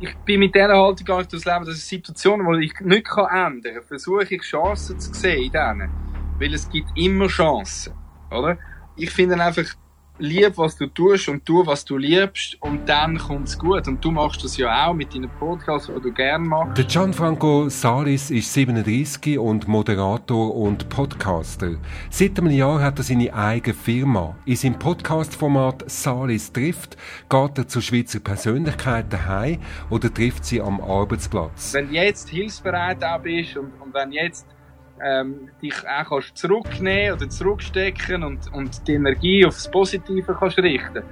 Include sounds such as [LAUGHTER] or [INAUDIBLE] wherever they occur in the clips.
ich bin mit dieser Haltung gar nicht durchs Leben, das ist Situationen, die ich nicht ändern kann, versuche ich Chancen zu sehen in denen. Weil es gibt immer Chancen, oder? Ich finde einfach, lieb, was du tust und tu, was du liebst und dann kommt's gut. Und du machst das ja auch mit deinen Podcasts, die du gerne machst. Der Gianfranco Salis ist 37 und Moderator und Podcaster. Seit einem Jahr hat er seine eigene Firma. In seinem Podcast-Format Salis trifft geht er zu Schweizer Persönlichkeiten heim oder trifft sie am Arbeitsplatz. Wenn du jetzt hilfsbereit auch bist und, und wenn jetzt ähm, dich auch kannst zurücknehmen oder zurückstecken und, und die Energie aufs Positive kannst richten,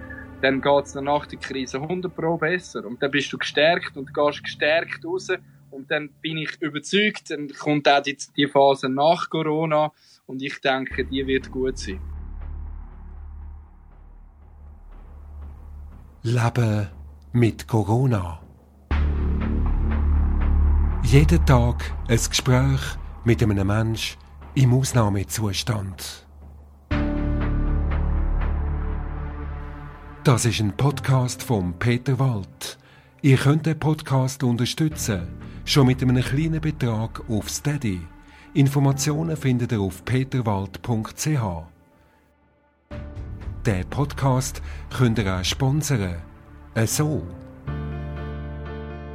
dann geht's dann nach der Krise 100 Pro besser. Und dann bist du gestärkt und gehst gestärkt raus. Und dann bin ich überzeugt, dann kommt auch die, die Phase nach Corona und ich denke, die wird gut sein. Leben mit Corona. Jeden Tag ein Gespräch mit einem Mensch im Ausnahmezustand. Das ist ein Podcast von Peter Wald. Ihr könnt den Podcast unterstützen, schon mit einem kleinen Betrag auf Steady. Informationen findet ihr auf peterwald.ch. Den Podcast könnt ihr auch sponsern. So.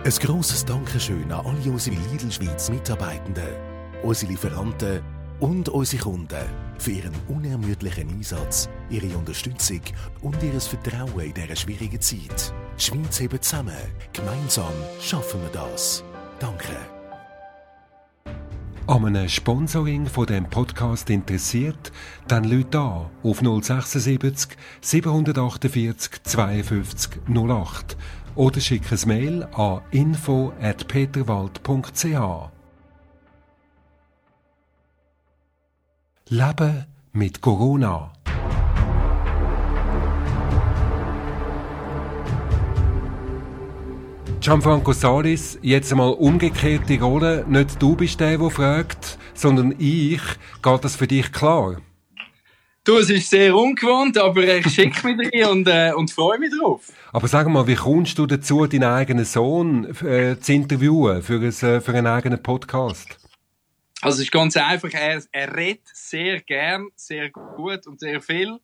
Ein grosses Dankeschön an alle unsere Lidl Schweiz Mitarbeitenden unsere Lieferanten und unsere Kunden für ihren unermüdlichen Einsatz, ihre Unterstützung und ihr Vertrauen in dieser schwierigen Zeit. Die Schweiz hebt zusammen. Gemeinsam schaffen wir das. Danke. An einem Sponsoring von dem Podcast interessiert, dann Leute an auf 076 748 52 08 oder schick ein Mail an info@peterwald.ch. Leben mit Corona. Gianfranco Salis, jetzt einmal umgekehrte Rolle. Nicht du bist der, der fragt, sondern ich. Geht das für dich klar? Du, es ist sehr ungewohnt, aber ich schicke mich rein und, äh, und freue mich drauf. Aber sag mal, wie kommst du dazu, deinen eigenen Sohn äh, zu interviewen für, ein, äh, für einen eigenen Podcast? Also es ist ganz einfach, er, er redet sehr gern, sehr gut und sehr viel.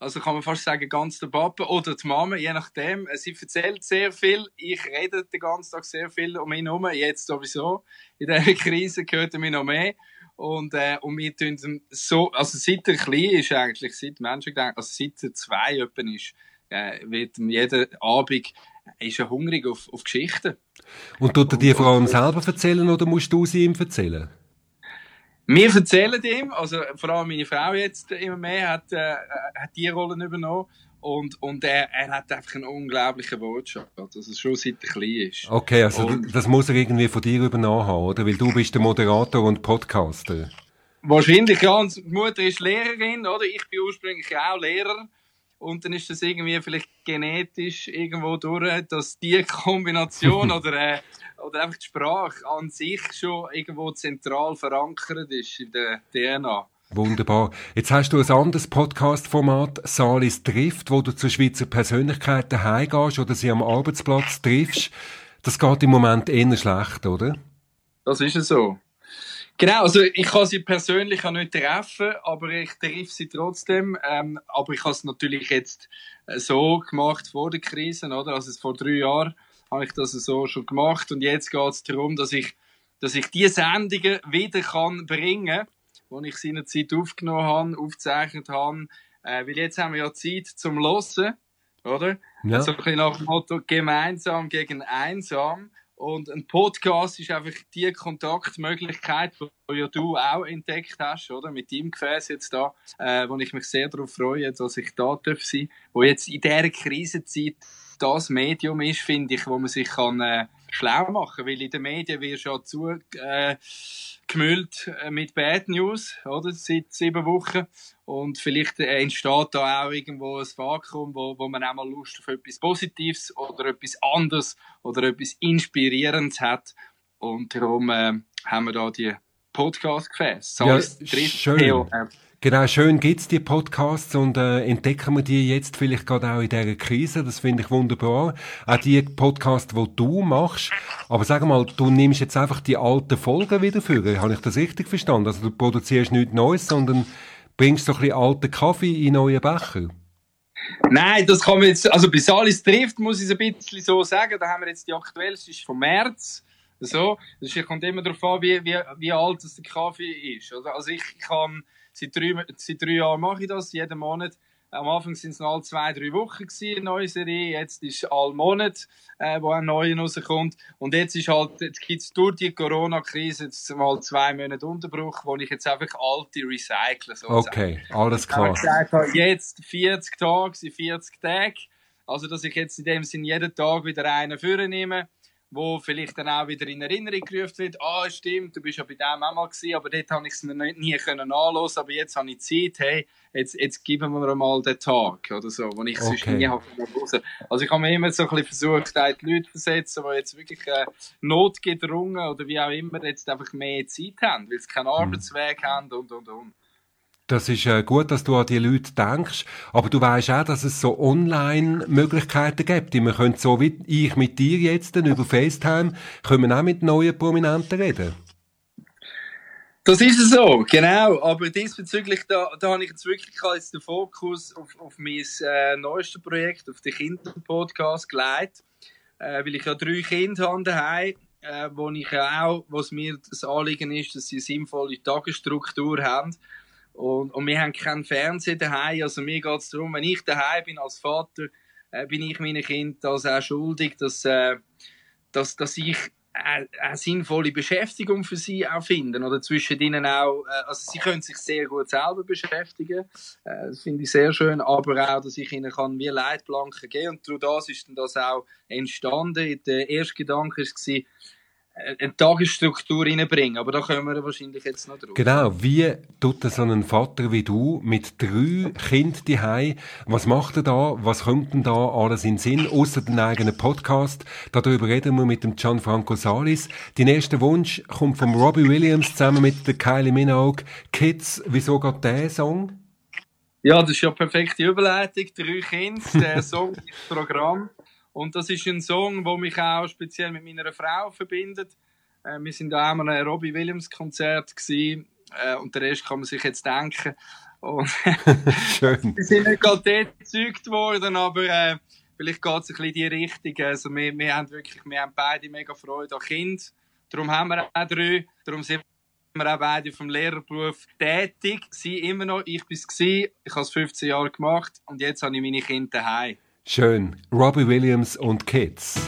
Also kann man fast sagen, ganz der Papa oder die Mama, je nachdem. Sie erzählt sehr viel, ich rede den ganzen Tag sehr viel um ihn herum, jetzt sowieso. In dieser [LAUGHS] Krise gehört er mir noch mehr. Und, äh, und wir tun so, also seit er klein ist eigentlich, seit Menschen also seit er zwei etwa ist, äh, wird jeden Abend ist er hungrig auf, auf Geschichten. Und tut er dir vor allem selber erzählen oder musst du sie ihm erzählen? Wir erzählen ihm, also vor allem meine Frau jetzt immer mehr, hat, äh, hat die Rollen übernommen. Und, und er, er hat einfach einen unglaublichen Wortschatz, also schon seit er klein ist. Okay, also und, das muss er irgendwie von dir übernommen haben, oder? Weil du bist der Moderator und Podcaster. Wahrscheinlich, ja. Und die Mutter ist Lehrerin, oder? Ich bin ursprünglich auch Lehrer. Und dann ist das irgendwie vielleicht genetisch irgendwo durch, dass die Kombination [LAUGHS] oder äh, oder einfach die Sprache an sich schon irgendwo zentral verankert ist in der DNA. Wunderbar. Jetzt hast du ein anderes Podcast-Format, Salis trifft, wo du zu Schweizer Persönlichkeiten heimgehst oder sie am Arbeitsplatz triffst. Das geht im Moment eher schlecht, oder? Das ist es so. Genau, also ich kann sie persönlich auch nicht treffen, aber ich treffe sie trotzdem. Ähm, aber ich habe es natürlich jetzt äh, so gemacht vor der Krise, oder? Also vor drei Jahren habe ich das so schon gemacht und jetzt geht es darum, dass ich, dass ich diese Sendungen wieder kann bringen kann, die ich seinerzeit aufgenommen habe, aufgezeichnet habe, äh, weil jetzt haben wir ja Zeit zum Hören, oder? Ja. So ein bisschen nach dem Motto gemeinsam gegen einsam. Und ein Podcast ist einfach die Kontaktmöglichkeit, die ja du auch entdeckt hast, oder? Mit deinem Gefäß jetzt da, äh, wo ich mich sehr darauf freue, dass ich da darf sein, wo jetzt in dieser Krisenzeit das Medium ist, finde ich, wo man sich kann, äh, schlau machen weil in den Medien du ja zugemüllt äh, mit Bad News, oder? Seit sieben Wochen. Und vielleicht äh, entsteht da auch irgendwo ein Vakuum, wo, wo man auch mal Lust auf etwas Positives oder etwas anderes oder etwas Inspirierendes hat. Und darum äh, haben wir da die Podcast-Gefäße. Ja, schön. Theo, äh, Genau, schön gibt's die Podcasts und äh, entdecken wir die jetzt vielleicht gerade auch in dieser Krise. Das finde ich wunderbar. Auch die Podcasts, die du machst. Aber sag mal, du nimmst jetzt einfach die alten Folgen wieder für. Habe ich das richtig verstanden? Also du produzierst nichts Neues, sondern bringst so ein bisschen alten Kaffee in neue Becher. Nein, das kann man jetzt, also bis alles trifft, muss ich es ein bisschen so sagen. Da haben wir jetzt die aktuellste, ist vom März. So, das kommt immer darauf an, wie, wie, wie alt das der Kaffee ist. Also ich kann Seit drei, seit drei Jahren mache ich das, jeden Monat. Am Anfang sind es noch alle zwei, drei Wochen gewesen, eine neue Serie. Jetzt ist es all Monat, äh, wo ein neuer rauskommt. Und jetzt ist halt, jetzt gibt's durch die Corona-Krise jetzt mal zwei Monate Unterbruch, wo ich jetzt einfach alte recycle. Sozusagen. Okay, alles klar. Ich gesagt, jetzt 40 Tage sind 40 Tage. Also, dass ich jetzt in dem Sinn jeden Tag wieder einen nehme wo vielleicht dann auch wieder in Erinnerung gerufen wird, ah, stimmt, du bist ja bei dem auch mal gewesen, aber dort habe ich es mir nicht, nie können anhören, aber jetzt habe ich Zeit, hey, jetzt, jetzt geben wir mal den Tag oder so, wo ich es okay. sonst nie habe raus. Also ich habe mir immer so ein bisschen versucht, die Leute zu versetzen, die jetzt wirklich äh, notgedrungen oder wie auch immer jetzt einfach mehr Zeit haben, weil sie keinen mhm. Arbeitsweg haben und, und, und. Das ist äh, gut, dass du an die Leute denkst, aber du weißt auch, dass es so Online-Möglichkeiten gibt. Wir können so wie ich mit dir jetzt über FaceTime, können auch mit neuen Prominenten reden. Das ist so, genau. Aber diesbezüglich, da, da habe ich jetzt wirklich jetzt den Fokus auf, auf mein äh, neuestes Projekt, auf den Kinderpodcast gelegt, äh, weil ich ja drei Kinder habe daheim, äh, wo ich auch, was mir das Anliegen ist, dass sie eine sinnvolle Tagesstruktur haben und, und wir haben keinen Fernseher daheim. Also mir geht es darum, wenn ich daheim bin als Vater, äh, bin ich meinen Kindern das auch schuldig, dass, äh, dass, dass ich eine, eine sinnvolle Beschäftigung für sie auch finden oder zwischen ihnen auch, äh, also sie können sich sehr gut selber beschäftigen, äh, das finde ich sehr schön, aber auch, dass ich ihnen kann wie Leitplanken geben und durch das ist dann das auch entstanden. Der erste Gedanke war, eine Tagesstruktur reinbringen. Aber da kommen wir wahrscheinlich jetzt noch drauf. Genau. Wie tut so ein Vater wie du mit drei Kindern daheim? Was macht er da? Was kommt denn da alles in Sinn? Außer den eigenen Podcast. Darüber reden wir mit dem Gianfranco Salis. Dein erster Wunsch kommt von Robbie Williams zusammen mit der Kylie Minogue. Kids, wieso geht der Song? Ja, das ist ja perfekte Überleitung. Drei Kinder, der Song, [LAUGHS] das Programm. Und das ist ein Song, der mich auch speziell mit meiner Frau verbindet. Äh, wir sind da einmal ein Robbie Williams Konzert gewesen, äh, und der Rest kann man sich jetzt denken. Und [LAUGHS] Schön. [LAUGHS] wir sind nicht gerade dort gezeugt worden, aber äh, vielleicht geht es ein bisschen in die Richtung. Also wir, wir haben wirklich, wir haben beide mega Freude an Kind. Darum haben wir auch drei. Darum sind wir auch beide vom Lehrerberuf tätig. Sie immer noch, ich bin es ich habe es 15 Jahre gemacht und jetzt habe ich meine Kinder daheim. Schön. Robbie Williams und Kids.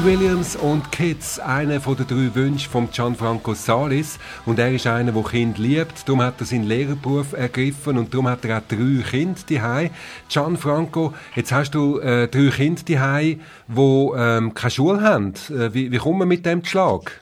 Robbie Williams und Kids, einer von den drei Wünschen von Gianfranco Salis. Und er ist einer, der Kind liebt. Darum hat er seinen Lehrerberuf ergriffen und darum hat er auch drei Kinder daheim. Gianfranco, jetzt hast du äh, drei Kinder daheim, die ähm, keine Schule haben. Äh, wie, wie kommt man mit dem Schlag?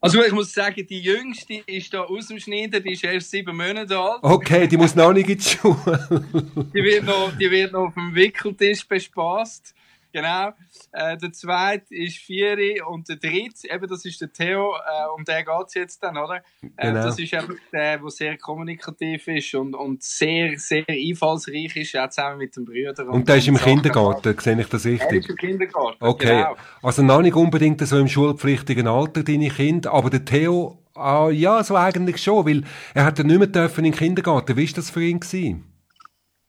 Also ich muss sagen, die Jüngste ist da aus dem Schneiden, die ist erst sieben Monate alt. Okay, die muss noch nicht in die Schule. [LAUGHS] die, wird noch, die wird noch auf dem Wickeltisch bespaßt. Genau. Äh, der zweite ist Vieri und der dritte, eben das ist der Theo, äh, um den geht es jetzt dann, oder? Äh, genau. Das ist einfach der, der sehr kommunikativ ist und, und sehr, sehr einfallsreich ist, auch zusammen mit dem Brüder. Und, und der ist im Sachen Kindergarten, sehe ich das richtig? Er ist im Kindergarten, Okay, genau. also noch nicht unbedingt so im schulpflichtigen Alter, deine Kinder, aber der Theo, ah, ja, so eigentlich schon, weil er hat ja nicht mehr dürfen in den Kindergarten. Wie war das für ihn? Gewesen?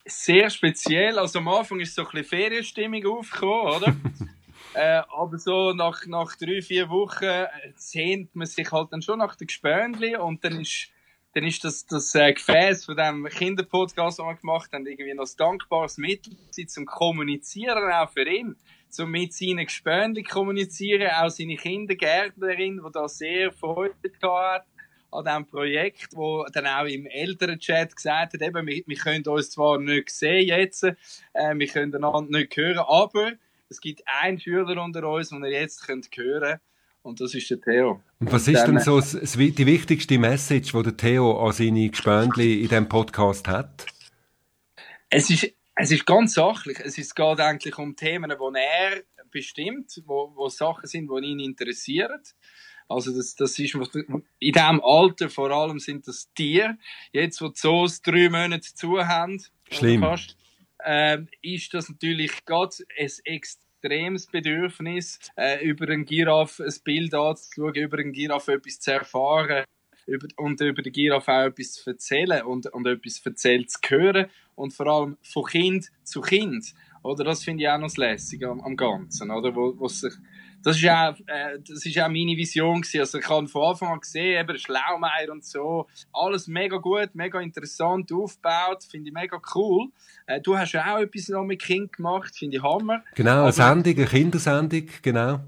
Sehr speziell. Also am Anfang ist so ein bisschen Ferienstimmung aufgekommen, oder? [LAUGHS] äh, aber so nach, nach drei, vier Wochen äh, sehnt man sich halt dann schon nach den Gespönli und dann ist, dann ist das, das äh, Gefäß von dem Kinderpodcast, den wir gemacht haben, irgendwie noch ein dankbares Mittel zum Kommunizieren auch für ihn. Zum mit seinen Gespönli kommunizieren, auch seine Kindergärtnerin, die da sehr Freude hat an diesem Projekt, wo dann auch im Elternchat gesagt hat, eben, wir, wir können uns zwar nicht sehen jetzt, äh, wir können einander nicht hören, aber es gibt einen Schüler unter uns, den ihr jetzt könnt hören und das ist der Theo. Und was ist denn so die wichtigste Message, die der Theo an seine Gespöndli in diesem Podcast hat? Es ist, es ist ganz sachlich. Es ist, geht eigentlich um Themen, die er bestimmt, wo, wo Sachen sind, die ihn interessieren. Also das, das ist, in diesem Alter vor allem sind das Tiere. Jetzt, wo die Zoos drei Monate zu haben, Schlimm. Fast, äh, ist das natürlich gerade ein extremes Bedürfnis, äh, über einen Giraffe ein Bild anzuschauen, über einen Giraffe etwas zu erfahren über, und über den Giraffe auch etwas zu erzählen und, und etwas erzählt zu hören und vor allem von Kind zu Kind. Oder das finde ich auch noch das Lässige am, am Ganzen, oder? Wo, wo sich das ist auch, äh, das ist auch meine Vision gewesen. Also ich habe von Anfang an gesehen, eben Schlaumeier und so, alles mega gut, mega interessant aufgebaut, finde ich mega cool. Äh, du hast ja auch etwas noch mit Kind gemacht, finde ich Hammer. Genau, eine Sendung, eine Kindersendung, genau.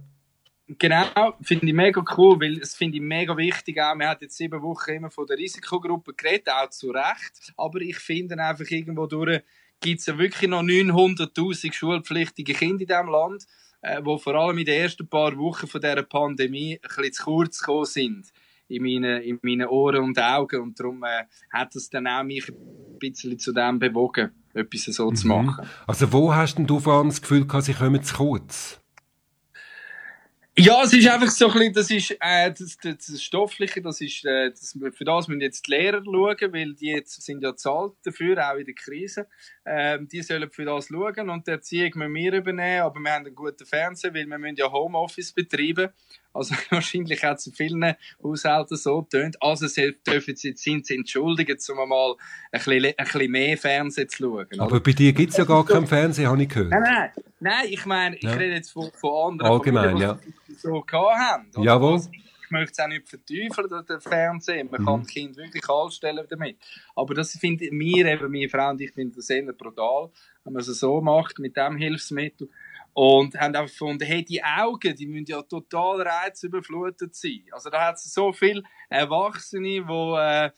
Genau, finde ich mega cool, weil es finde ich mega wichtig auch. Wir haben jetzt sieben Wochen immer von der Risikogruppe geredet, auch zu Recht. Aber ich finde einfach irgendwo durch, gibt es ja wirklich noch 900.000 schulpflichtige Kinder in diesem Land äh, wo vor allem in den ersten paar Wochen von dieser Pandemie ein bisschen zu kurz gekommen sind in meinen, in meinen Ohren und Augen. Und darum äh, hat es dann auch mich ein bisschen zu dem bewogen, etwas so mhm. zu machen. Also wo hast denn du vor allem das Gefühl gehabt, sie kommen zu kurz? Ja, es ist einfach so ein bisschen, das ist, äh, das, das, das Stoffliche, das ist, äh, das, für das müssen jetzt die Lehrer schauen, weil die jetzt sind ja zahlt dafür, auch in der Krise. Ähm, die sollen für das schauen und die Erziehung müssen wir übernehmen, aber wir haben einen guten Fernseher, weil wir müssen ja Homeoffice betreiben. Also [LAUGHS] wahrscheinlich hat es in vielen Haushalten so getönt. Also sie dürfen sie, sind sie entschuldigt, um mal ein bisschen, ein bisschen mehr Fernsehen zu schauen. Aber bei dir gibt es ja gar keinen Fernseher, habe ich gehört. Nein, nein, nein ich meine, ich ja. rede jetzt von, von anderen Allgemein, Familien, ja. So gehabt haben. Oder? Jawohl. Also, ich möchte es auch nicht verteufeln, den Fernsehen. Man mhm. kann das Kind wirklich anstellen damit. Aber das finde mir eben, meine Frau und ich finden das eher brutal, wenn man es so macht, mit diesem Hilfsmittel. Und haben einfach gefunden, hey, die Augen, die müssen ja total reizüberflutet sein. Also da hat es so viele Erwachsene, die, äh,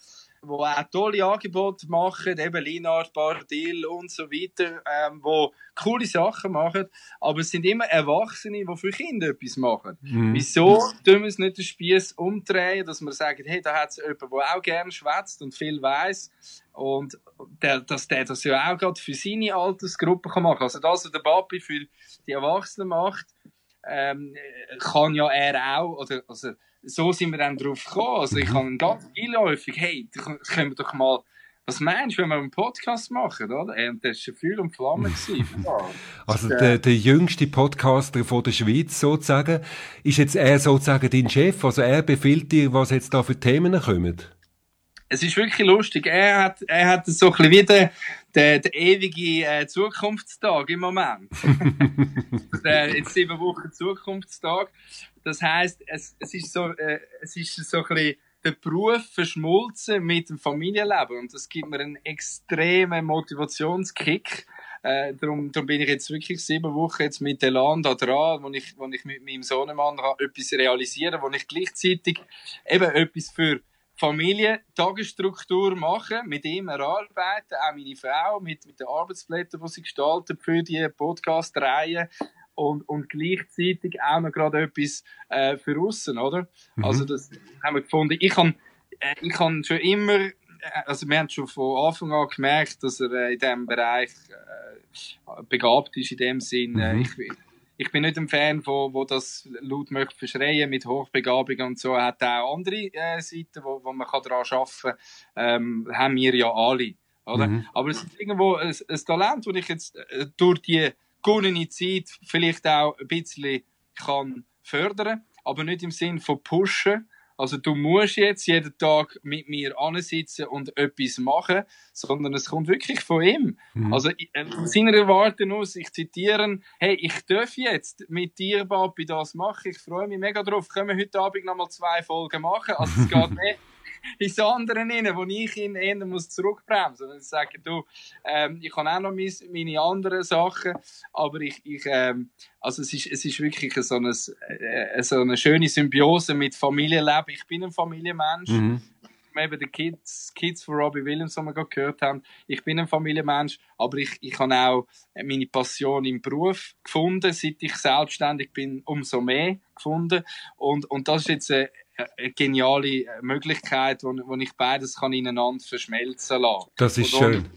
wo auch tolle Angebote machen, eben Linard, Bardil und so weiter, ähm, wo coole Sachen machen, aber es sind immer Erwachsene, die für Kinder etwas machen. Mhm. Wieso tun wir es nicht den Spieß umdrehen, dass man sagt, hey, da hat es jemanden, der auch gerne schwätzt und viel weiß und der, dass der das ja auch gerade für seine Altersgruppe kann machen. Also das, was der Papi für die Erwachsenen macht, ähm, kann ja er auch, oder, also, so sind wir dann drauf gekommen. Also ich mhm. habe ganz einläufig, hey, können wir doch mal, was meinst du, wenn wir einen Podcast machen, oder? Und das war Feuer und Flamme. [LAUGHS] also der, der jüngste Podcaster von der Schweiz sozusagen, ist jetzt er sozusagen dein Chef? Also er befiehlt dir, was jetzt da für Themen kommen? Es ist wirklich lustig. Er hat, er hat so ein bisschen wie der, der, ewige äh, Zukunftstag im Moment. [LAUGHS] der, jetzt sieben Wochen Zukunftstag. Das heißt, es, es ist so, äh, es ist so ein bisschen der Beruf verschmolzen mit dem Familienleben und das gibt mir einen extremen Motivationskick. Äh, darum, darum bin ich jetzt wirklich sieben Wochen jetzt mit Elan da dran, wo ich, wo ich mit meinem Sohnemann etwas realisieren wo ich gleichzeitig eben etwas für Familie, Tagesstruktur machen, mit ihm erarbeiten, auch meine Frau, mit, mit den Arbeitsblättern, die sie gestaltet für die Podcast-Reihe und, und gleichzeitig auch noch gerade etwas äh, für außen, oder? Mhm. Also das haben wir gefunden. Ich kann, äh, ich kann schon immer, äh, also wir haben schon von Anfang an gemerkt, dass er äh, in diesem Bereich äh, begabt ist, in dem Sinn. Äh, mhm. ich, ich bin nicht ein Fan von, wo das laut möchte verschreien mit Hochbegabung und so. Hat auch andere äh, Seiten, wo, wo man daran arbeiten kann. Ähm, haben wir ja alle. Oder? Mhm. Aber es ist irgendwo ein, ein Talent, das ich jetzt äh, durch die gewonnene Zeit vielleicht auch ein bisschen kann fördern, aber nicht im Sinn von pushen. Also du musst jetzt jeden Tag mit mir ansitzen und etwas machen, sondern es kommt wirklich von ihm. Mhm. Also äh, seiner Erwartung aus, ich zitiere, hey, ich darf jetzt mit dir, Papi, das machen. Ich freue mich mega drauf. Können wir heute Abend noch mal zwei Folgen machen? Also es geht [LAUGHS] nicht [LAUGHS] ins andere rein, wo ich ihn eher muss zurückbremsen muss. Und sagen, du, ähm, ich habe auch noch meine, meine anderen Sachen, aber ich, ich ähm, also es ist, es ist wirklich so eine, äh, so eine schöne Symbiose mit Familienleben. Ich bin ein Familienmensch. Mhm eben die Kids, Kids von Robbie Williams, die wir gerade gehört haben. Ich bin ein Familienmensch, aber ich, ich habe auch meine Passion im Beruf gefunden, seit ich selbstständig bin, umso mehr gefunden. Und, und das ist jetzt eine, eine geniale Möglichkeit, wo, wo ich beides kann ineinander verschmelzen lassen. Das ist schön.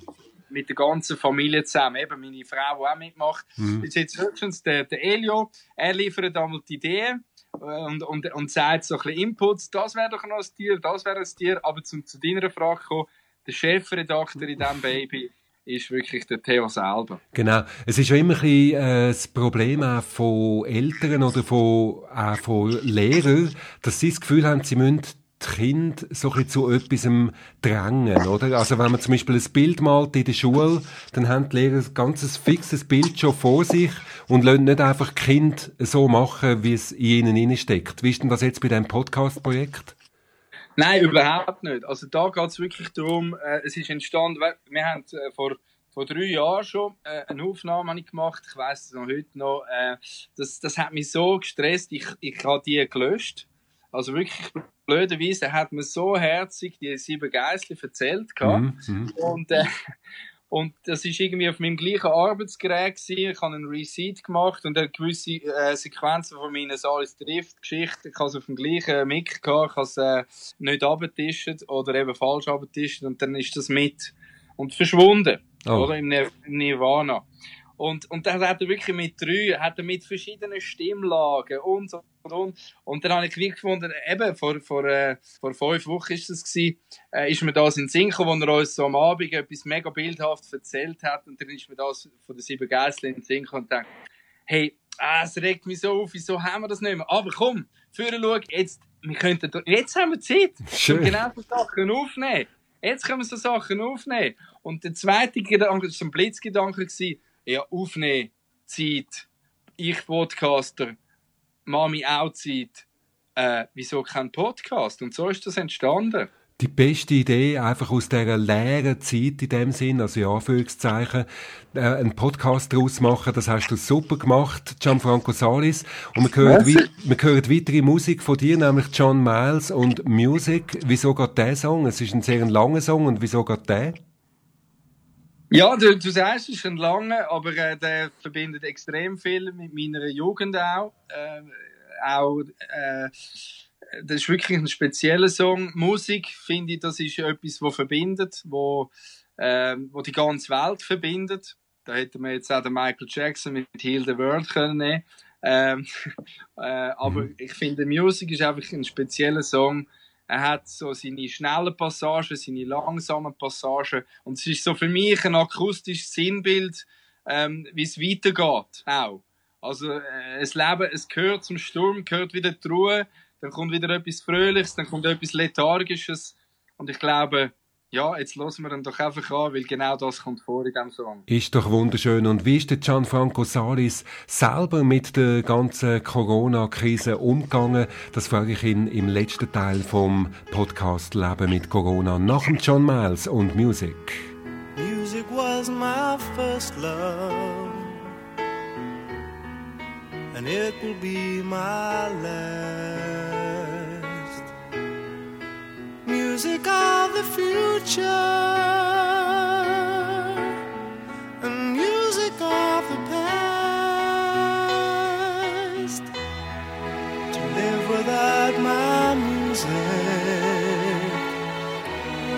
Mit der ganzen Familie zusammen, eben meine Frau, die auch mitmacht. Mhm. Jetzt, jetzt höchstens der, der Elio, er liefert einmal die Ideen und, und, und sagt so ein bisschen Inputs, das wäre doch noch ein Tier, das wäre ein Tier, aber zum, zu deiner Frage kommen, der Chefredakteur in diesem Baby ist wirklich der Theo selber. Genau. Es ist ja immer ein bisschen, äh, das Problem auch von Eltern oder von, auch von Lehrern, dass sie das Gefühl haben, sie müssen die Kinder so ein zu etwas drängen, oder? Also wenn man zum Beispiel ein Bild malt in der Schule, dann haben die Lehrer ein ganzes fixes Bild schon vor sich und lassen nicht einfach Kinder so machen, wie es in ihnen steckt. Wie ist denn das jetzt bei diesem Podcast-Projekt? Nein, überhaupt nicht. Also da geht es wirklich darum, äh, es ist entstanden, wir haben äh, vor vor drei Jahren schon äh, eine Aufnahme gemacht. Ich weiß es noch heute noch. Äh, das, das hat mich so gestresst. Ich, ich habe die gelöscht. Also wirklich blöderweise hat man so herzig die sieben Geißel erzählt. Mhm, mhm, und, äh, und das ist irgendwie auf meinem gleichen Arbeitsgerät gewesen. Ich habe einen Receipt gemacht und eine gewisse äh, Sequenzen von meinen Salis Drift Geschichten. Ich habe es auf dem gleichen Mic gehabt. Ich habe es äh, nicht abgetischt oder eben falsch abgetischt und dann ist das mit und verschwunden. Oh. Oder im Nirvana. Und, und dann hat er wirklich mit drei, hat er mit verschiedenen Stimmlagen und so und und. Und dann habe ich gefunden, eben, vor, vor, äh, vor fünf Wochen ist das gewesen, äh, ist mir das in Sinn gekommen, wo er uns so am Abend etwas mega bildhaft erzählt hat. Und dann ist mir das von den sieben Geiseln in Sinn gekommen und dachte, hey, ah, es regt mich so auf, wieso haben wir das nicht mehr? Aber komm, führen schau, jetzt, wir könnten, jetzt haben wir Zeit, [LAUGHS] um genau so Sachen aufnehmen. Jetzt können wir so Sachen aufnehmen. Und der zweite Gedanke, das war ein Blitzgedanke, ja, aufnehmen, Zeit, ich Podcaster, Mami auch Zeit, äh, wieso kein Podcast? Und so ist das entstanden. Die beste Idee, einfach aus dieser leeren Zeit in dem Sinn, also in Anführungszeichen, äh, einen Podcast daraus machen, das hast du super gemacht, Gianfranco Salis. Und wir hören, wir hören weitere Musik von dir, nämlich John Miles und Music. Wieso geht der Song? Es ist ein sehr langer Song und wieso geht der? Ja, du, du sagst, es ist ein langer, aber äh, der verbindet extrem viel mit meiner Jugend auch. Äh, auch äh, das ist wirklich ein spezieller Song. Musik, finde ich, das ist etwas, was verbindet, wo, äh, wo die ganze Welt verbindet. Da hätte man jetzt auch den Michael Jackson mit Heal the World können nehmen. Ähm, [LAUGHS] äh, aber mhm. ich finde, Musik ist einfach ein spezieller Song, er hat so seine schnellen Passagen, seine langsamen Passagen. Und es ist so für mich ein akustisches Sinnbild, ähm, wie es weitergeht. Auch. Also, äh, das Leben, es gehört zum Sturm, gehört wieder die Ruhe, dann kommt wieder etwas Fröhliches, dann kommt etwas Lethargisches. Und ich glaube, ja, jetzt lassen wir ihn doch einfach an, weil genau das kommt vor in diesem Song. Ist doch wunderschön. Und wie ist der Gianfranco Salis selber mit der ganzen Corona-Krise umgegangen? Das frage ich ihn im letzten Teil vom Podcast Leben mit Corona nach dem John Miles und Music. Music was my first love, and it will be my last. Music of the future, and music of the past. To live without my music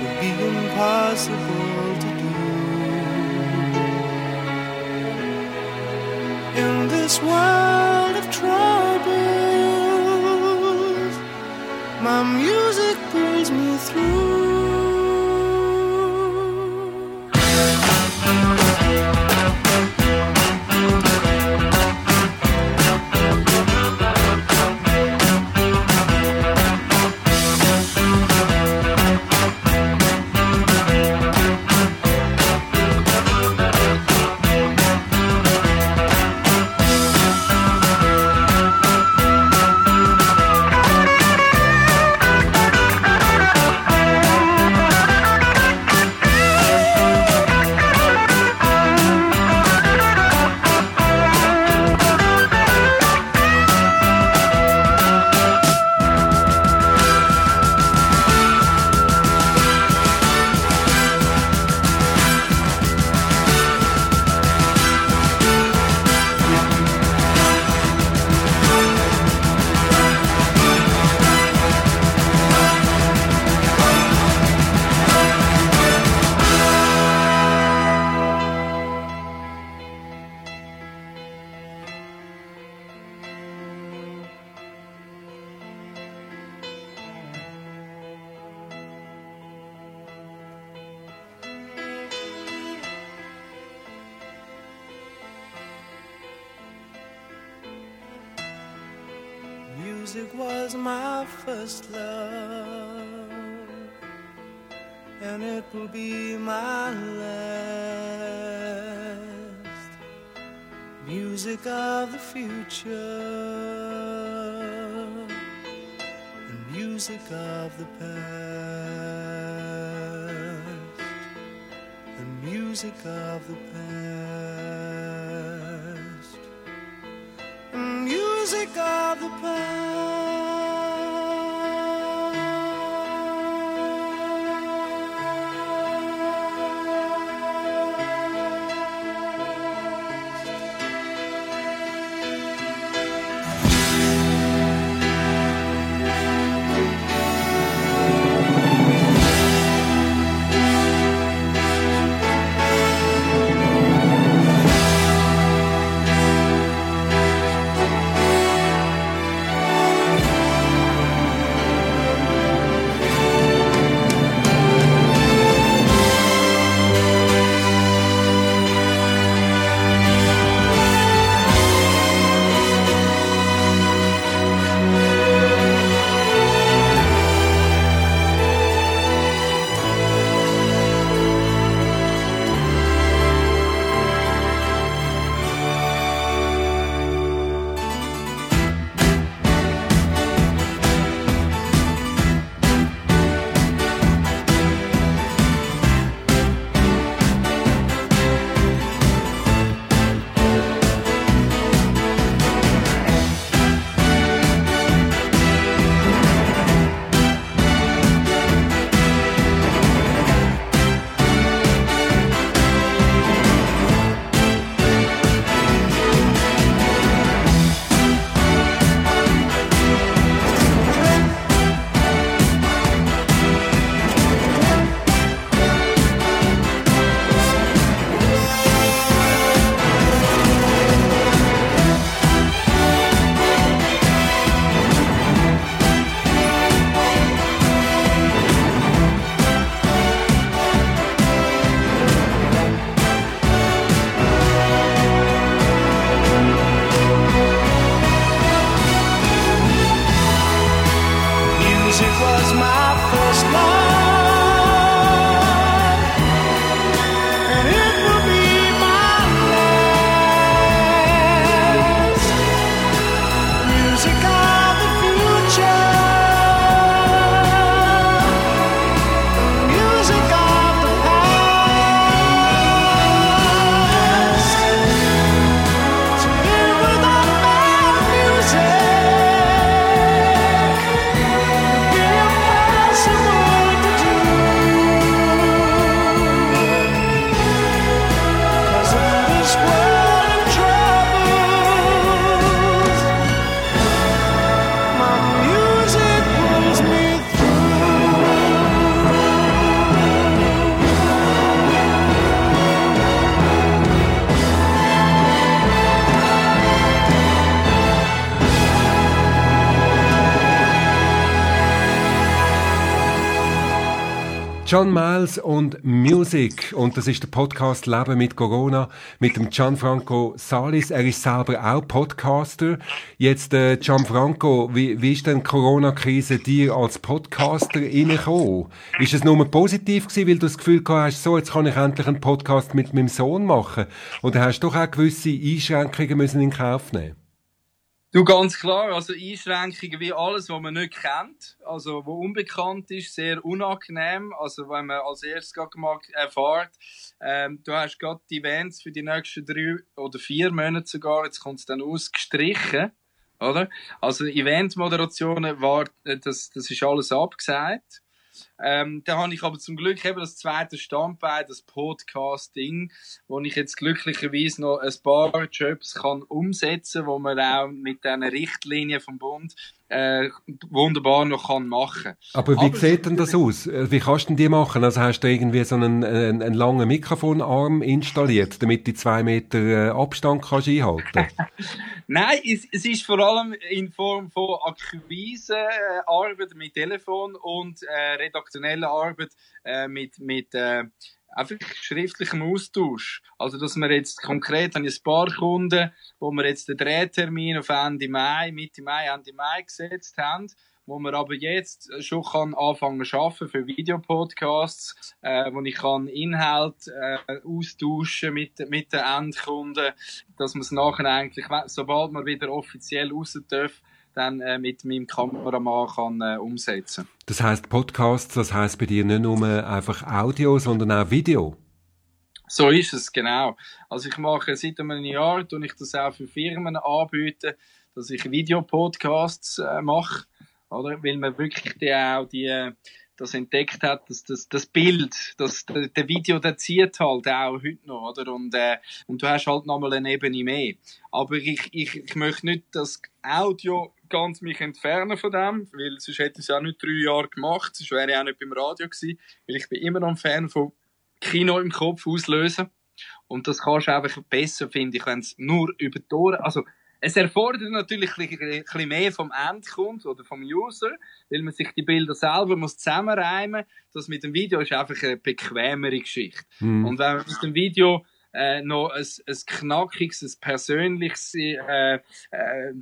would be impossible to do. In this world of troubles, my music through. Music was my first love, and it will be my last. Music of the future, and music of the past, and music of the past music of the past. John Miles und Music. Und das ist der Podcast Leben mit Corona mit dem Gianfranco Salis. Er ist selber auch Podcaster. Jetzt, äh, Gianfranco, wie, wie ist denn Corona-Krise dir als Podcaster reingekommen? Ist es nur positiv gewesen, weil du das Gefühl gehabt hast, so, jetzt kann ich endlich einen Podcast mit meinem Sohn machen? Oder hast du doch auch gewisse Einschränkungen müssen in Kauf nehmen? Du, ganz klar, also Einschränkungen wie alles, was man nicht kennt, also wo unbekannt ist, sehr unangenehm, also wenn man als erstes gerade erfährt, ähm, du hast gerade die Events für die nächsten drei oder vier Monate sogar, jetzt kommt es dann aus, gestrichen, oder? Also Eventmoderationen war, äh, das, das ist alles abgesagt. Ähm, da habe ich aber zum Glück eben das zweite Standbein, das Podcasting, wo ich jetzt glücklicherweise noch ein paar Jobs kann umsetzen, wo man auch mit diesen Richtlinien vom Bund äh, wunderbar noch kann machen. Aber wie Aber sieht denn das aus? Wie kannst du denn die machen? Also hast du irgendwie so einen, einen, einen langen Mikrofonarm installiert, damit du zwei Meter äh, Abstand kannst einhalten? [LAUGHS] Nein, es, es, ist vor allem in Form von Akquisearbeit äh, mit Telefon und äh, redaktioneller Arbeit äh, mit, mit äh, einfach schriftlichem Austausch. Also, dass wir jetzt konkret an ein paar Kunden, wo wir jetzt den Drehtermin auf Ende Mai, Mitte Mai, Ende Mai gesetzt haben, wo man aber jetzt schon kann anfangen zu arbeiten für Videopodcasts, äh, wo ich kann Inhalt äh, austauschen mit mit den Endkunden, dass man es nachher eigentlich, sobald man wieder offiziell raus darf, dann äh, mit meinem Kameramann kann äh, umsetzen. Das heißt Podcasts, das heißt bei dir nicht nur einfach Audio, sondern auch Video. So ist es genau. Also ich mache seit einem Jahr, tue ich das auch für Firmen anbieten, dass ich Videopodcasts äh, mache, oder? Weil man wirklich die auch die das entdeckt hat, dass das, das Bild, das, der, Video, der zieht halt auch heute noch, oder? Und, äh, und du hast halt nochmal eine Ebene mehr. Aber ich, ich, ich möchte nicht das Audio ganz mich entfernen von dem, weil sonst hätte ich es auch nicht drei Jahre gemacht, sonst wäre ich auch nicht beim Radio gewesen, weil ich bin immer noch ein Fan von Kino im Kopf auslösen. Und das kannst du einfach besser, finde ich, wenn es nur über Ohren, also es erfordert natürlich ein bisschen mehr vom Endkunden oder vom User, weil man sich die Bilder selber muss zusammenreimen. Das mit dem Video ist einfach eine bequemere Geschichte. Mhm. Und wenn man mit dem Video äh, noch ein, ein knackiges, ein persönliches, äh, äh,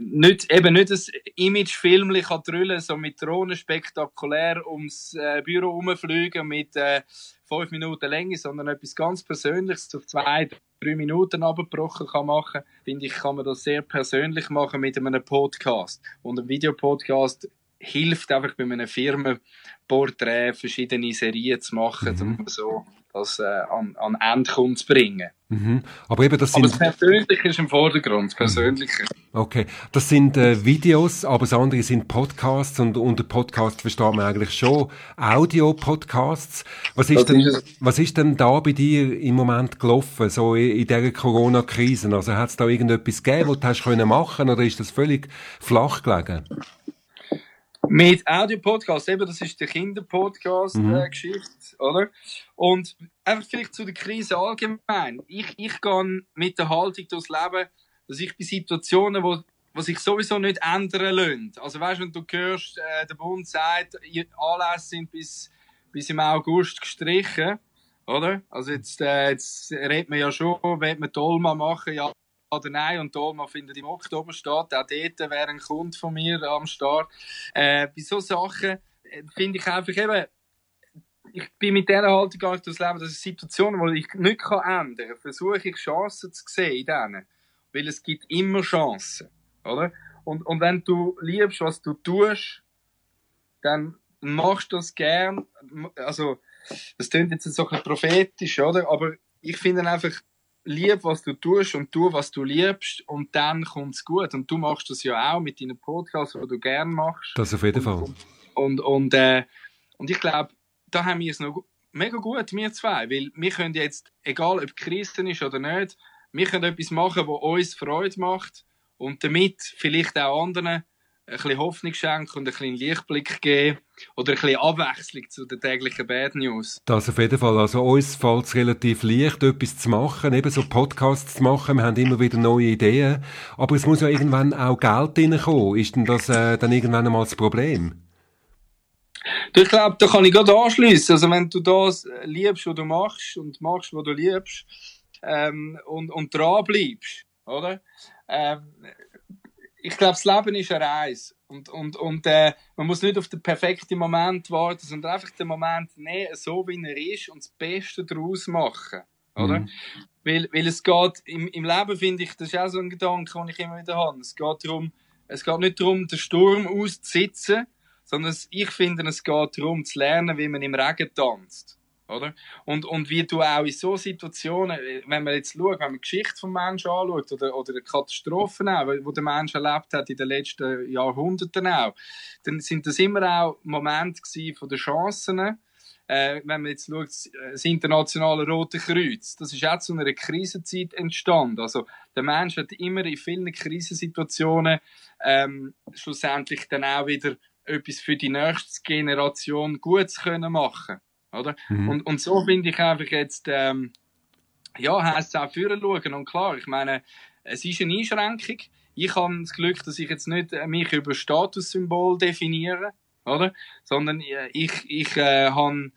nicht, eben nicht ein Imagefilm kann drüllen, so mit Drohnen spektakulär ums äh, Büro rumfliegen mit äh, fünf Minuten Länge, sondern etwas ganz Persönliches auf zwei, drei Minuten abgebrochen kann machen, finde ich, kann man das sehr persönlich machen mit einem Podcast. Und ein Videopodcast hilft einfach bei einem Firmenporträt verschiedene Serien zu machen, mhm. um so das äh, an, an Endkunden zu bringen. Mhm. Aber eben das sind... Aber das Persönliche ist im Vordergrund, das Persönliche. Okay, das sind äh, Videos, aber das andere sind Podcasts und unter Podcast versteht man eigentlich schon Audio-Podcasts. Was ist, denn, ist was ist denn da bei dir im Moment gelaufen, so in, in dieser Corona-Krise? Also hat es da irgendetwas gegeben, was du hast können machen oder ist das völlig flach gelegen? Mit Audio-Podcast, eben, das ist der Kinder-Podcast-Geschichte, mhm. äh, oder? Und einfach vielleicht zu der Krise allgemein. Ich, ich gehe mit der Haltung durchs Leben, dass ich bei Situationen, wo, wo sich sowieso nicht ändern lassen. Also weißt du, wenn du hörst, äh, der Bund sagt, Anlässe sind bis, bis im August gestrichen, oder? Also jetzt, äh, jetzt redet man ja schon, will man Dolma machen, ja, oder nein. Und Dolma findet im Oktober statt. Auch dort wäre ein Kunde von mir am Start. Äh, bei so Sachen äh, finde ich einfach eben, ich bin mit dieser Haltung gar nicht durchs Leben, dass es Situationen, die ich nicht ändern kann, versuche ich Chancen zu sehen in denen. Weil es gibt immer Chancen, oder? Und, und wenn du liebst, was du tust, dann machst du das gern. Also, das klingt jetzt so ein bisschen prophetisch, oder? Aber ich finde einfach, lieb, was du tust und tu, was du liebst und dann kommt's gut. Und du machst das ja auch mit deinen Podcasts, die du gern machst. Das auf jeden Fall. Und, und, und, äh, und ich glaube, da haben wir es noch mega gut, wir zwei, weil wir können jetzt, egal ob Christen ist oder nicht, wir können etwas machen, was uns Freude macht und damit vielleicht auch anderen ein bisschen Hoffnung schenken und ein bisschen Lichtblick geben oder ein bisschen Abwechslung zu den täglichen Bad News. Das auf jeden Fall. Also uns fällt es relativ leicht, etwas zu machen, eben so Podcasts zu machen. Wir haben immer wieder neue Ideen. Aber es muss ja irgendwann auch Geld reinkommen. Ist denn das äh, dann irgendwann einmal das Problem? Ich glaube, da kann ich gerade anschließen. Also, wenn du das liebst, was du machst und machst, was du liebst, ähm, und, und dran bleibst, oder? Ähm, ich glaube, das Leben ist eine Reise. Und, und, und äh, man muss nicht auf den perfekten Moment warten, sondern einfach den Moment nehmen, so wie er ist und das Beste daraus machen. Oder? Mhm. Weil, weil es geht, im, im Leben finde ich, das ist auch so ein Gedanke, den ich immer wieder habe. Es geht darum, es geht nicht darum, den Sturm auszusitzen, sondern ich finde, es geht darum, zu lernen, wie man im Regen tanzt. Oder? Und, und wie du auch in so Situationen, wenn man jetzt schaut, wenn man die Geschichte vom Menschen anschaut oder, oder Katastrophen auch, die der Mensch erlebt hat in den letzten Jahrhunderten auch, dann sind das immer auch Momente von den Chancen, äh, wenn man jetzt schaut, das internationale Rote Kreuz, das ist auch zu einer Krisenzeit entstanden. Also der Mensch hat immer in vielen Krisensituationen ähm, schlussendlich dann auch wieder etwas für die nächste Generation Gutes können machen oder? Mhm. Und, und so finde ich einfach jetzt, ähm, ja, heisst es auch führen schauen. Und klar, ich meine, es ist eine Einschränkung. Ich habe das Glück, dass ich jetzt nicht äh, mich über Statussymbol definiere, oder? Sondern äh, ich, ich äh, habe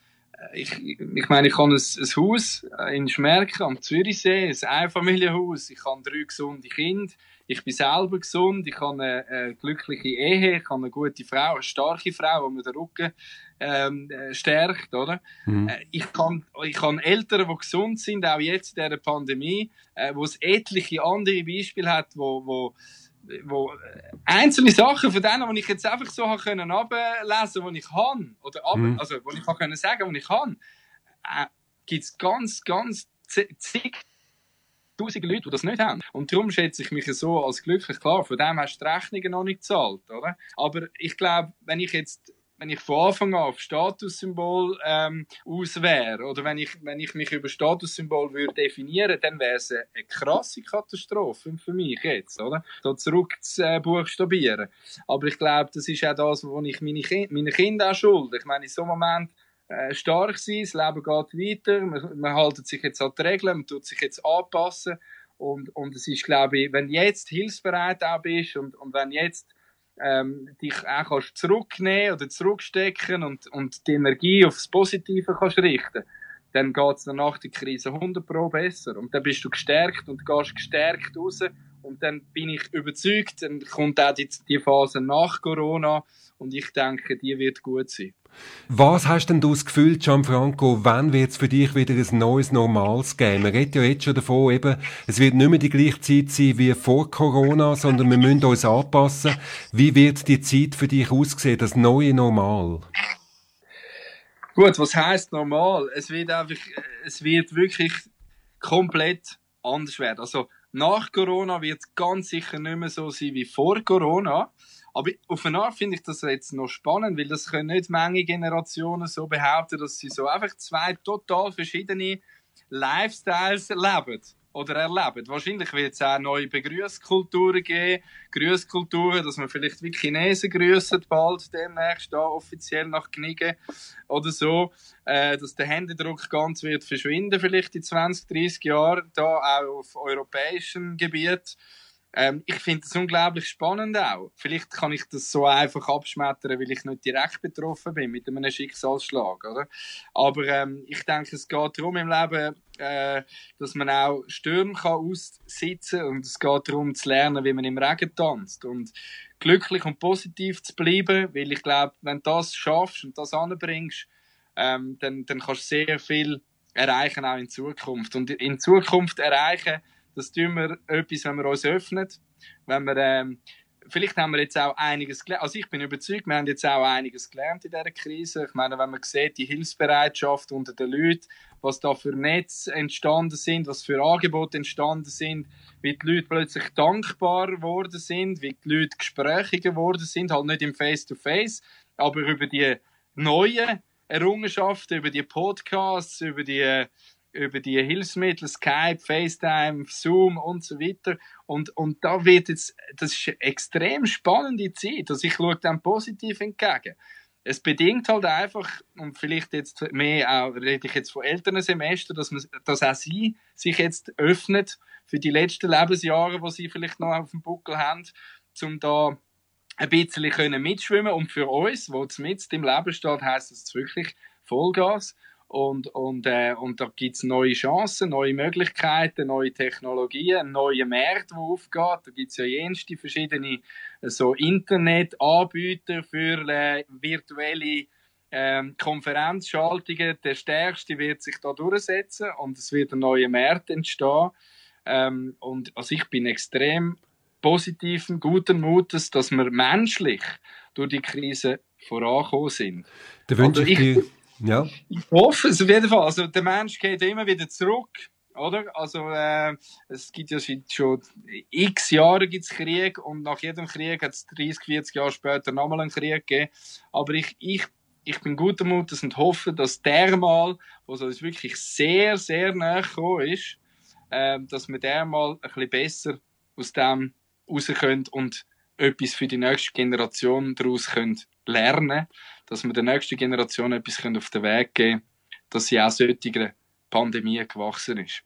ich, ich meine, ich habe ein, ein Haus in Schmerken am Zürichsee, ein Einfamilienhaus, ich habe drei gesunde Kinder, ich bin selber gesund, ich habe eine, eine glückliche Ehe, ich habe eine gute Frau, eine starke Frau, die mir den Rücken ähm, äh, stärkt, oder? Mhm. Äh, ich kann, ich kann Eltern, die gesund sind, auch jetzt in dieser Pandemie, äh, wo es etliche andere Beispiele hat, wo, wo wo äh, einzelne Sachen von denen, die ich jetzt einfach so habe können ablesen, die ich kann, oder ab, mhm. also wo ich kann können sagen, die ich kann, äh, gibt es ganz, ganz zig tausende Leute, die das nicht haben. Und darum schätze ich mich so als glücklich. Klar, von dem hast du die Rechnungen noch nicht gezahlt, oder? Aber ich glaube, wenn ich jetzt wenn ich von Anfang an auf Statussymbol ähm, aus wäre, oder wenn ich, wenn ich mich über Statussymbol würde definieren, dann wäre es eine, krasse Katastrophe für mich jetzt, oder? So zurück zu äh, buchstabieren. Aber ich glaube, das ist auch das, wo ich meine, kind, meine Kinder auch schuld. Ich meine, in so einem Moment äh, stark sein, das Leben geht weiter, man, man haltet sich jetzt an die Regeln, man tut sich jetzt anpassen und, und es ist, glaube ich, wenn jetzt hilfsbereit auch bist und, und wenn jetzt ähm, dich auch kannst zurücknehmen oder zurückstecken und, und die Energie aufs Positive kannst richten, dann geht es nach der Krise 100 Pro besser. Und dann bist du gestärkt und gehst gestärkt raus. Und dann bin ich überzeugt, dann kommt auch die, die Phase nach Corona und ich denke, die wird gut sein. Was hast denn du das Gefühl, Gianfranco, wann wird es für dich wieder ein neues Normales geben? Man redet ja jetzt schon davon, eben, es wird nicht mehr die gleiche Zeit sein wie vor Corona, sondern wir müssen uns anpassen. Wie wird die Zeit für dich aussehen, das neue Normal? Gut, was heißt normal? Es wird einfach, es wird wirklich komplett anders werden. Also nach Corona wird es ganz sicher nicht mehr so sein wie vor Corona. Aber auf eine Art finde ich das jetzt noch spannend, weil das können nicht Menge Generationen so behaupten, dass sie so einfach zwei total verschiedene Lifestyles erleben oder erleben. Wahrscheinlich wird es auch neue Begrüßkulturen geben, Grüßkulturen, dass man vielleicht wie Chinesen grüßen bald demnächst da offiziell nach Kniegen oder so, äh, dass der Händedruck ganz wird verschwinden vielleicht in 20, 30 Jahren da auch auf europäischem Gebiet. Ähm, ich finde das unglaublich spannend auch. Vielleicht kann ich das so einfach abschmettern, weil ich nicht direkt betroffen bin mit einem Schicksalsschlag, oder? Aber ähm, ich denke, es geht darum im Leben, äh, dass man auch Stürme kann aussitzen und es geht darum zu lernen, wie man im Regen tanzt und glücklich und positiv zu bleiben, weil ich glaube, wenn du das schaffst und das anbringst, ähm, dann, dann kannst du sehr viel erreichen auch in Zukunft und in Zukunft erreichen das tun wir etwas, wenn wir uns öffnen. Wenn wir, ähm, vielleicht haben wir jetzt auch einiges gelernt. Also ich bin überzeugt, wir haben jetzt auch einiges gelernt in dieser Krise. Ich meine, wenn man sieht, die Hilfsbereitschaft unter den Leuten, was da für Netz entstanden sind, was für Angebote entstanden sind, wie die Leute plötzlich dankbar geworden sind, wie die Leute gesprächiger geworden sind, halt nicht im Face-to-Face, -face, aber über die neuen Errungenschaften, über die Podcasts, über die über die Hilfsmittel, Skype, FaceTime, Zoom und so weiter. Und, und da wird jetzt, das ist eine extrem spannende Zeit. Also ich schaue dem positiv entgegen. Es bedingt halt einfach, und vielleicht jetzt mehr auch, rede ich jetzt von älteren Semestern, dass man, dass auch sie sich jetzt öffnet für die letzten Lebensjahre, wo sie vielleicht noch auf dem Buckel haben, um da ein bisschen können mitschwimmen und für uns, wo es mit im Leben steht, heisst das wirklich Vollgas. Und, und, äh, und da gibt's neue Chancen, neue Möglichkeiten, neue Technologien, neue Märkte, die aufgehen. Da gibt's ja jenste verschiedene äh, so Internetanbieter für äh, virtuelle ähm, Konferenzschaltungen. Der Stärkste wird sich da durchsetzen und es wird ein neuer Markt entstehen. Ähm, und also ich bin extrem positiven, guten Mutes, dass wir menschlich durch die Krise vorangekommen sind. Da wünsche also ich, ich dir ja. Ich hoffe es auf jeden Fall. Also der Mensch geht immer wieder zurück, oder? Also äh, es gibt ja schon x Jahre gibt's Krieg und nach jedem Krieg hat es 30, 40 Jahre später nochmal einen Krieg gegeben. Aber ich, ich, ich bin guter Mutes und hoffe, dass der Mal, wo es wirklich sehr, sehr nahe gekommen ist, äh, dass wir der mal ein bisschen besser aus dem raus können und etwas für die nächste Generation daraus können lernen dass wir der nächsten Generation etwas auf den Weg geben können, dass sie auch solche Pandemie gewachsen ist.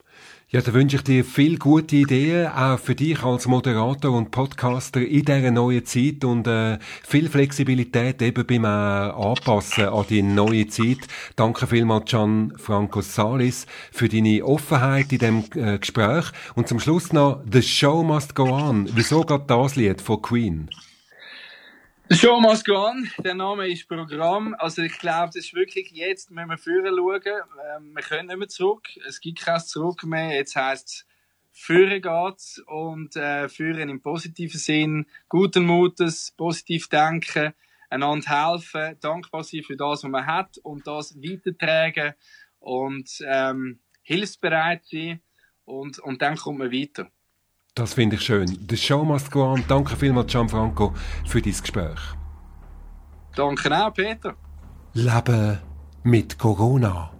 Ja, da wünsche ich dir viel gute Ideen, auch für dich als Moderator und Podcaster in dieser neuen Zeit und äh, viel Flexibilität eben beim äh, Anpassen an die neue Zeit. Danke vielmals, Gianfranco Salis, für deine Offenheit in dem äh, Gespräch. Und zum Schluss noch «The Show Must Go On». Wieso geht das Lied von Queen? Show must go on. Der Name ist Programm. Also ich glaube, das ist wirklich jetzt, wenn wir führen schauen, ähm, wir können nicht mehr zurück. Es gibt kein Zurück mehr. Jetzt heisst es, führen geht's und äh, führen im positiven Sinn, guten Mutes, positiv denken, einander helfen, dankbar sein für das, was man hat und das weitertragen und ähm, hilfsbereit sein und, und dann kommt man weiter. Das finde ich schön. The Show must go on. Danke vielmals, Gianfranco, für dieses Gespräch. Danke auch, Peter. Leben mit Corona.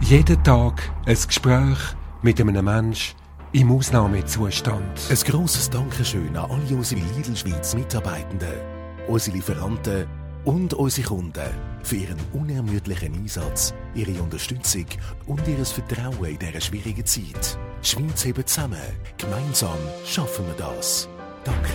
Jeden Tag ein Gespräch mit einem Menschen im Ausnahmezustand. Ein grosses Dankeschön an alle unsere Lidl Schweiz Mitarbeitenden, unsere Lieferanten und unsere Kunden für ihren unermüdlichen Einsatz, ihre Unterstützung und ihr Vertrauen in dieser schwierigen Zeit. Schweiz hebt zusammen. Gemeinsam schaffen wir das. Danke.